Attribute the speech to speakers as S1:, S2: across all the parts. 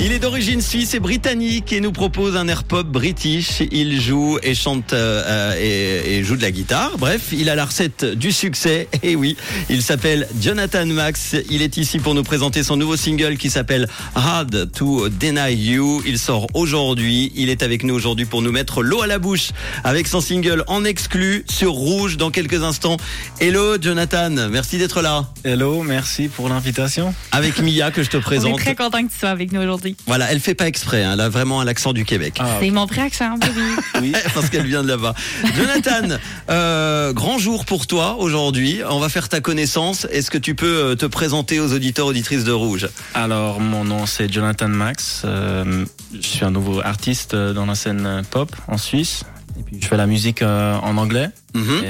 S1: Il est d'origine suisse et britannique et nous propose un air pop british. Il joue et chante euh, et, et joue de la guitare. Bref, il a la recette du succès. Et oui, il s'appelle Jonathan Max. Il est ici pour nous présenter son nouveau single qui s'appelle Hard to Deny You. Il sort aujourd'hui. Il est avec nous aujourd'hui pour nous mettre l'eau à la bouche avec son single en exclu sur Rouge dans quelques instants. Hello Jonathan, merci d'être là.
S2: Hello, merci pour l'invitation.
S1: Avec Mia que je te
S3: On est
S1: présente.
S3: très content que tu sois avec nous aujourd'hui.
S1: Voilà, elle fait pas exprès, hein, elle a vraiment un accent du Québec.
S2: Ah,
S3: C'est mon vrai accent, baby.
S2: oui.
S1: Parce qu'elle vient de là-bas. Jonathan, euh, grand jour pour toi aujourd'hui. On va faire ta connaissance. Est-ce que tu peux euh, te présenter aux auditeurs auditrices de Rouge?
S2: Alors, mon nom c'est Jonathan Max. Euh, je suis un nouveau artiste dans la scène pop en Suisse. Et puis, je fais la musique euh, en anglais.
S1: Mhm.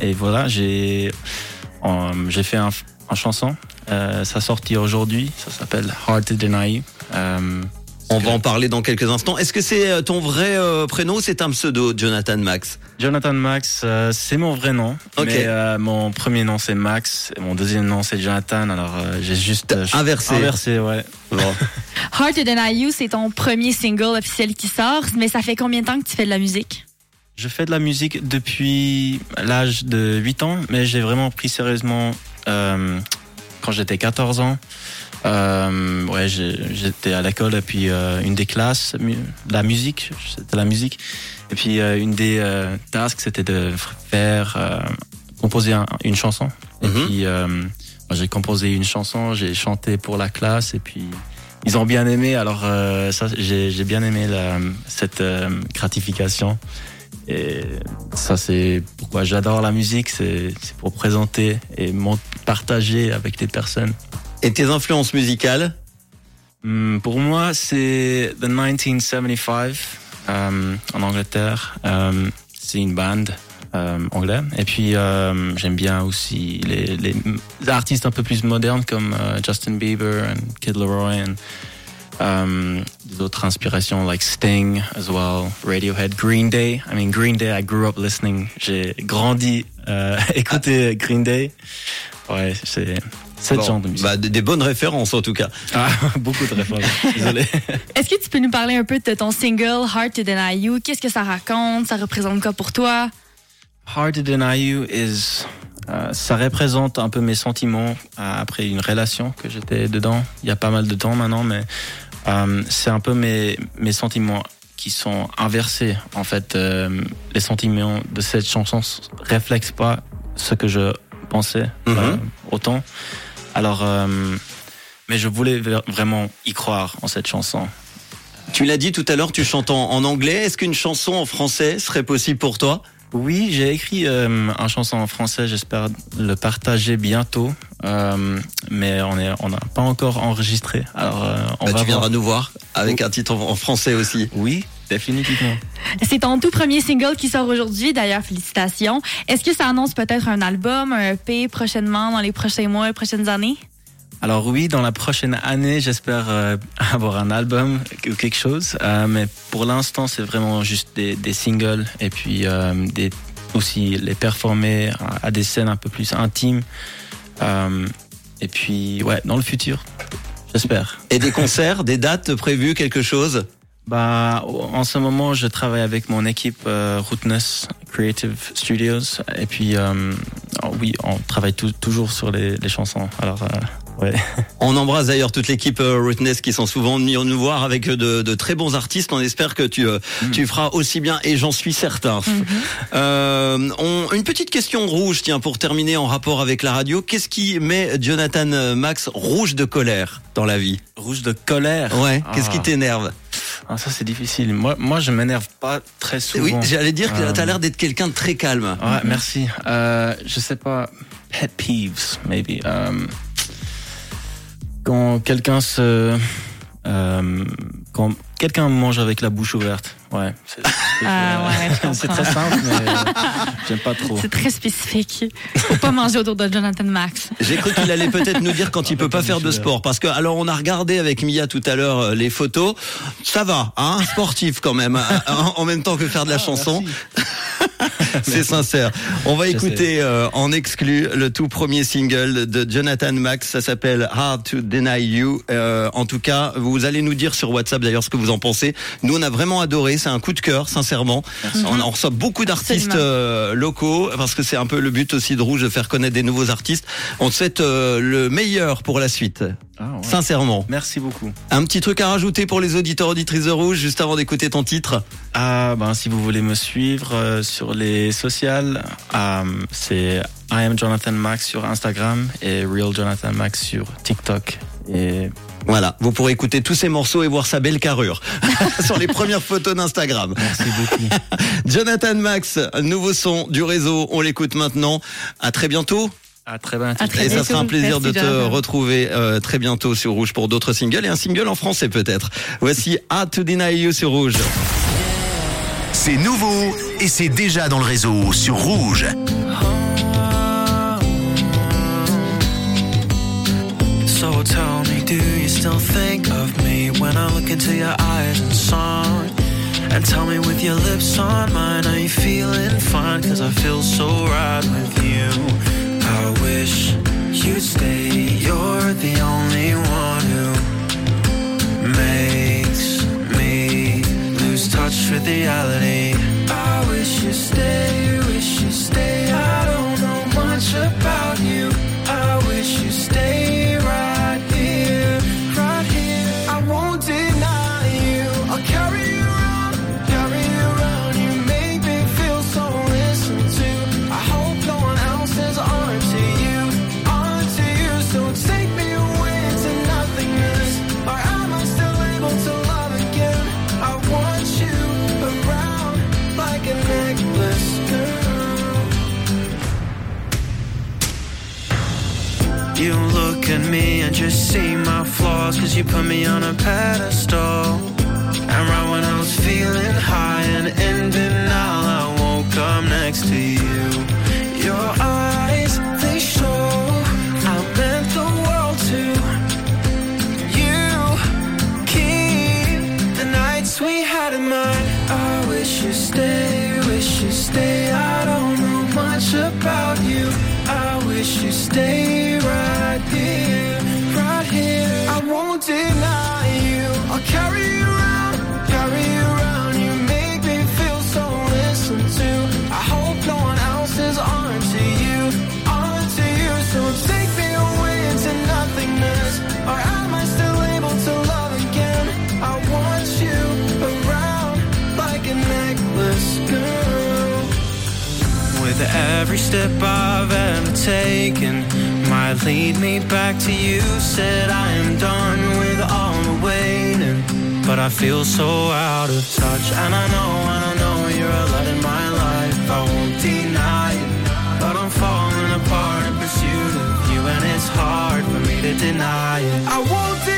S2: Et, et voilà, j'ai euh, j'ai fait un, un chanson. Euh, ça sortit aujourd'hui. Ça s'appelle Hard to Deny You. Euh,
S1: On va en parler dans quelques instants. Est-ce que c'est euh, ton vrai euh, prénom ou c'est un pseudo, Jonathan Max?
S2: Jonathan Max, euh, c'est mon vrai nom.
S1: Ok.
S2: Mais euh, mon premier nom c'est Max. Et mon deuxième nom c'est Jonathan. Alors euh, j'ai juste euh,
S1: inversé.
S2: Inversé, ouais.
S1: Bon.
S3: Heart to Deny You, c'est ton premier single officiel qui sort, mais ça fait combien de temps que tu fais de la musique?
S2: Je fais de la musique depuis l'âge de 8 ans, mais j'ai vraiment pris sérieusement euh, quand j'étais 14 ans. Euh, ouais, j'étais à l'école et puis euh, une des classes, la musique, c'était la musique. Et puis euh, une des tasks, c'était de faire composer un- une chanson. Et
S1: Mhm.
S2: puis j'ai composé une chanson, j'ai chanté pour la classe et puis ils ont bien aimé. Alors ça, j'ai bien aimé la, cette gratification. Et ça, c'est pourquoi j'adore la musique, c'est c'est pour présenter et mon- partager avec des personnes.
S1: Et tes influences musicales
S2: Hum, pour moi, c'est The 1975 euh, en Angleterre. Euh, c'est une band euh, anglais. Et puis, euh, j'aime bien aussi les, les artistes un peu plus modernes comme euh, Justin Bieber et Kid Laroi. And, um, des autres inspirations like Sting as well, Radiohead, Green Day. I mean, Green Day, I grew up listening. J'ai grandi euh, écouter Green Day. Ouais, c'est ce
S1: Bon,
S2: genre de musique.
S1: bah, des des bonnes références en tout cas.
S2: Ah, beaucoup de références. Désolé.
S3: Est-ce que tu peux nous parler un peu de ton single Heart to Deny You? Qu'est-ce que ça raconte? Ça représente quoi pour toi?
S2: Hard to Deny You is, euh, ça représente un peu mes sentiments euh, après une relation que j'étais dedans. Il y a pas mal de temps maintenant, mais euh, c'est un peu mes, mes sentiments qui sont inversés. En fait, euh, les sentiments de cette chanson s- reflètent pas ce que je pensais
S1: Mhm.
S2: euh, autant. Alors, euh, mais je voulais vraiment y croire en cette chanson.
S1: Tu l'as dit tout à l'heure, tu chantes en anglais. Est-ce qu'une chanson en français serait possible pour toi?
S2: Oui, j'ai écrit euh, un chanson en français. J'espère le partager bientôt, Euh, mais on est, on n'a pas encore enregistré. Alors, euh, on
S1: Bah,
S2: va
S1: Tu viendras
S2: voir.
S1: nous voir avec un titre en en français aussi.
S2: Oui, définitivement.
S3: C'est ton tout premier single qui sort aujourd'hui, d'ailleurs, félicitations. Est-ce que ça annonce peut-être un album, un EP prochainement, dans les prochains mois, les prochaines années?
S2: Alors oui, dans la prochaine année, j'espère euh, avoir un album ou quelque chose. Euh, mais pour l'instant, c'est vraiment juste des, des singles et puis euh, des, aussi les performer à, à des scènes un peu plus intimes. Euh, et puis, ouais, dans le futur, j'espère.
S1: Et des concerts, des dates prévues, quelque chose?
S2: Bah, en ce moment, je travaille avec mon équipe euh, Rootness Creative Studios. Et puis, euh, oh oui, on travaille tou- toujours sur les, les chansons. Alors, euh, ouais.
S1: On embrasse d'ailleurs toute l'équipe euh, Rootness qui sont souvent venus nous voir avec de, de très bons artistes. On espère que tu, euh, tu feras aussi bien et j'en suis certain. Euh, on- une petite question rouge, tiens, pour terminer en rapport avec la radio. Qu'est-ce qui met Jonathan euh, Max rouge de colère dans la vie?
S2: Rouge de colère?
S1: Ouais, qu'est-ce qui
S2: Ah.
S1: t'énerve?
S2: Ah, ça, c'est difficile. Moi, moi je m'énerve pas très souvent.
S1: Oui, j'allais dire que
S2: Euh,
S1: t'as l'air d'être quelqu'un de très calme.
S2: Ouais, merci. Euh, je sais pas. Pet peeves, maybe. Euh, quand quelqu'un se. euh, quand quelqu'un mange avec la bouche ouverte. Ouais. c'est-
S3: Ah ouais,
S2: très simple, mais j'aime pas trop.
S3: C'est très spécifique. Faut pas manger autour de Jonathan Max.
S1: J'ai cru qu'il allait peut-être nous dire quand il peut pas faire de sport, parce que alors on a regardé avec Mia tout à l'heure euh, les photos, ça va, hein, sportif quand même, hein, en même temps que faire de la chanson. C'est sincère. On va
S2: Je
S1: écouter euh, en exclu le tout premier single de Jonathan Max. Ça s'appelle Hard to Deny You. Euh, en tout cas, vous allez nous dire sur WhatsApp d'ailleurs ce que vous en pensez. Nous, on a vraiment adoré. C'est un coup de cœur, sincèrement. On, on reçoit beaucoup d'artistes euh, locaux parce que c'est un peu le but aussi de Rouge de faire connaître des nouveaux artistes. On te souhaite euh, le meilleur pour la suite.
S2: Ah, ouais.
S1: Sincèrement.
S2: Merci beaucoup.
S1: Un petit truc à rajouter pour les auditeurs auditrices de Rouge juste avant d'écouter ton titre.
S2: Ah, ben, si vous voulez me suivre euh, sur les sociales, euh, c'est I am Jonathan Max sur Instagram et Real Jonathan Max sur TikTok. Et
S1: Voilà, vous pourrez écouter tous ces morceaux et voir sa belle carrure sur les premières photos d'Instagram.
S2: merci beaucoup.
S1: Jonathan Max, nouveau son du réseau, on l'écoute maintenant. À très bientôt.
S2: À très bientôt.
S3: À très
S1: Et ça sera un plaisir
S3: Merci,
S1: de te retrouver euh, très bientôt sur Rouge pour d'autres singles et un single en français peut-être. Voici Hard to Deny You sur Rouge.
S4: C'est nouveau et c'est déjà dans le réseau sur Rouge.
S5: So tell me, do you still think of me when I look into your eyes and song? And tell me with your lips on mine, are you feeling fine? Cause I feel so right with you. I wish you'd stay, you're the only one who makes me lose touch with reality. I wish you stay, you put me on a pedestal step I've ever taken might lead me back to you. Said I am done with all the waiting, but I feel so out of touch. And I know, and I know you're a light in my life. I won't deny it, but I'm falling apart in pursuit of you, and it's hard for me to deny it. I won't